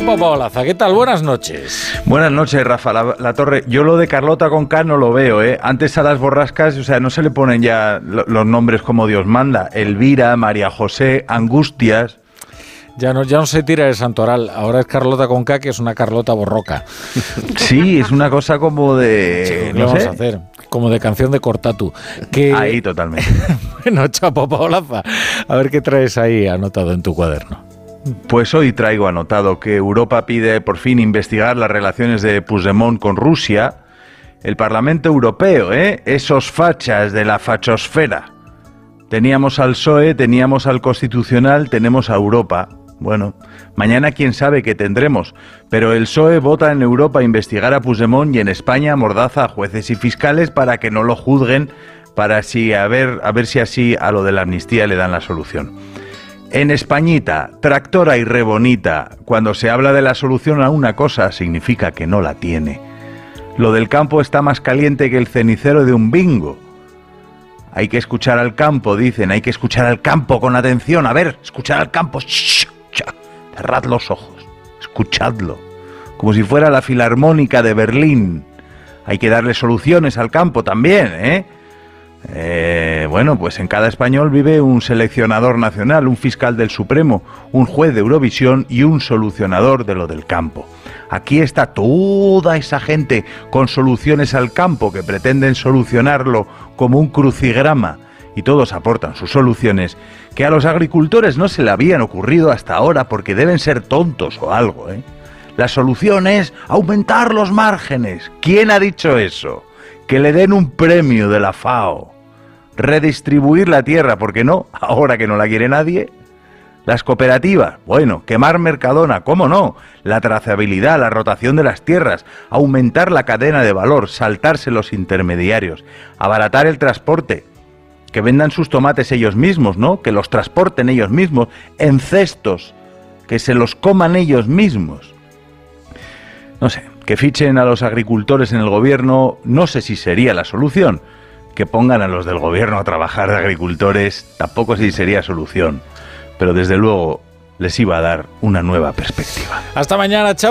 Chapo Paolaza, ¿qué tal? Buenas noches. Buenas noches, Rafa. La, Torre, yo lo de Carlota con K no lo veo, ¿eh? Antes a las borrascas, o sea, no se le ponen ya los nombres como Dios manda. Elvira, María José, Angustias. Ya no, ya no se tira el santoral, ahora es Carlota con K, que es una Carlota borroca. Sí, es una cosa como de... no vamos a hacer? Como de canción de Cortatu. Que... Ahí, totalmente. bueno, Chapo Paolaza, a ver qué traes ahí anotado en tu cuaderno. Pues hoy traigo anotado que Europa pide por fin investigar las relaciones de Puigdemont con Rusia. El Parlamento Europeo, ¿eh? Esos fachas de la fachosfera. Teníamos al PSOE, teníamos al Constitucional, tenemos a Europa. Bueno, mañana quién sabe qué tendremos, pero el PSOE vota en Europa a investigar a Puigdemont y en España mordaza a jueces y fiscales para que no lo juzguen, para a ver, a ver si así a lo de la amnistía le dan la solución. En Españita, tractora y rebonita, cuando se habla de la solución a una cosa, significa que no la tiene. Lo del campo está más caliente que el cenicero de un bingo. Hay que escuchar al campo, dicen, hay que escuchar al campo con atención. A ver, escuchar al campo. cerrad los ojos, escuchadlo. Como si fuera la filarmónica de Berlín. Hay que darle soluciones al campo también, ¿eh? Eh, bueno, pues en cada español vive un seleccionador nacional, un fiscal del Supremo, un juez de Eurovisión y un solucionador de lo del campo. Aquí está toda esa gente con soluciones al campo que pretenden solucionarlo como un crucigrama y todos aportan sus soluciones que a los agricultores no se le habían ocurrido hasta ahora porque deben ser tontos o algo. ¿eh? La solución es aumentar los márgenes. ¿Quién ha dicho eso? Que le den un premio de la FAO, redistribuir la tierra, porque no, ahora que no la quiere nadie. Las cooperativas, bueno, quemar Mercadona, ¿cómo no? La trazabilidad, la rotación de las tierras, aumentar la cadena de valor, saltarse los intermediarios, abaratar el transporte, que vendan sus tomates ellos mismos, ¿no? Que los transporten ellos mismos en cestos, que se los coman ellos mismos. No sé, que fichen a los agricultores en el gobierno, no sé si sería la solución. Que pongan a los del gobierno a trabajar de agricultores, tampoco sé si sería solución. Pero desde luego les iba a dar una nueva perspectiva. Hasta mañana, chao.